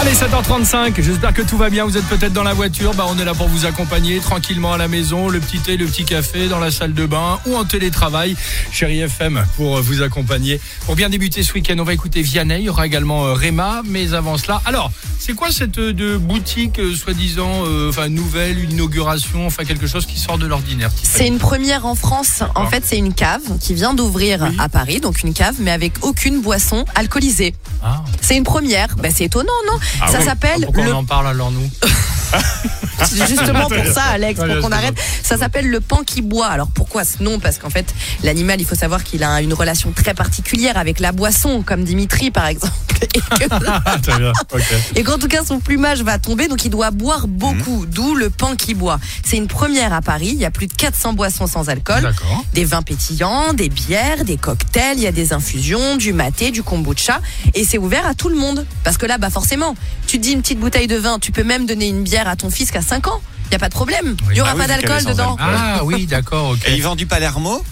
Allez, 7h35, j'espère que tout va bien. Vous êtes peut-être dans la voiture, bah, on est là pour vous accompagner tranquillement à la maison, le petit thé, le petit café, dans la salle de bain ou en télétravail. Chérie FM pour vous accompagner. Pour bien débuter ce week-end, on va écouter Vianney, il y aura également euh, Réma, mais avant cela, alors, c'est quoi cette euh, de boutique, euh, soi-disant, euh, enfin, nouvelle, une inauguration, enfin, quelque chose qui sort de l'ordinaire C'est une première en France. En fait, c'est une cave qui vient d'ouvrir Oui. à Paris, donc une cave, mais avec aucune boisson alcoolisée. Ah. C'est une première. Ben, c'est étonnant, non Ah Ça oui. s'appelle Pourquoi le on en parle alors, nous? justement pour ça, Alex, pour qu'on arrête. Ça s'appelle le pan qui boit. Alors pourquoi ce nom? Parce qu'en fait, l'animal, il faut savoir qu'il a une relation très particulière avec la boisson, comme Dimitri par exemple. Et que- bien. Et qu'en tout cas, son plumage va tomber, donc il doit boire beaucoup, d'où le pan qui boit. C'est une première à Paris. Il y a plus de 400 boissons sans alcool. Des vins pétillants, des bières, des cocktails, il y a des infusions, du maté, du kombucha. Et c'est ouvert à tout le monde. Parce que là, bah forcément, tu te dis une petite bouteille de vin, tu peux même donner une bière à ton fils qui a 5 ans. Il n'y a pas de problème. Il n'y aura Ah oui, pas d'alcool dedans. Ah oui, d'accord, ok. Et il vend du Palermo?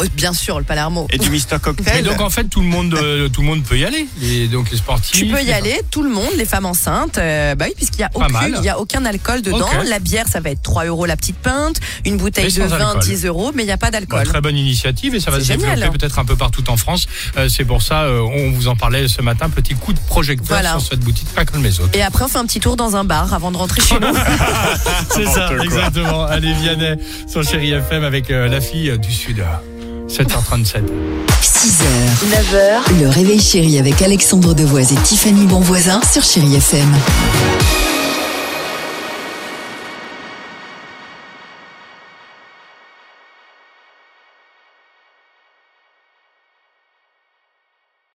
Oh, bien sûr, le Palermo. et du Mister Et Cocktail. donc en fait tout le monde euh, tout le monde peut y aller les, donc les sportifs Tu peux y aller, tout le monde, les femmes enceintes, euh, bah oui, puisqu'il y a Pas mal. aucun, il y a aucun alcool dedans. La bière, ça va être 3 euros la petite pinte, une bouteille de vin, alcool. 10 euros, mais il n'y a pas Bah, d'alcool. très bonne initiative et ça va se développer peut-être un peu partout en France. Euh, c'est pour ça, euh, on vous en parlait ce matin, petit coup de projecteur Voilà. sur cette boutique, pas comme les autres. Et après, on fait un petit tour dans un bar avant de rentrer chez nous. C'est ça, exactement. Allez, Vianney, sur Chéri FM avec euh, la fille euh, du Sud. 7h37. 6h, 9h, le réveil chéri avec Alexandre Devoise et Tiffany Bonvoisin sur Chéri FM.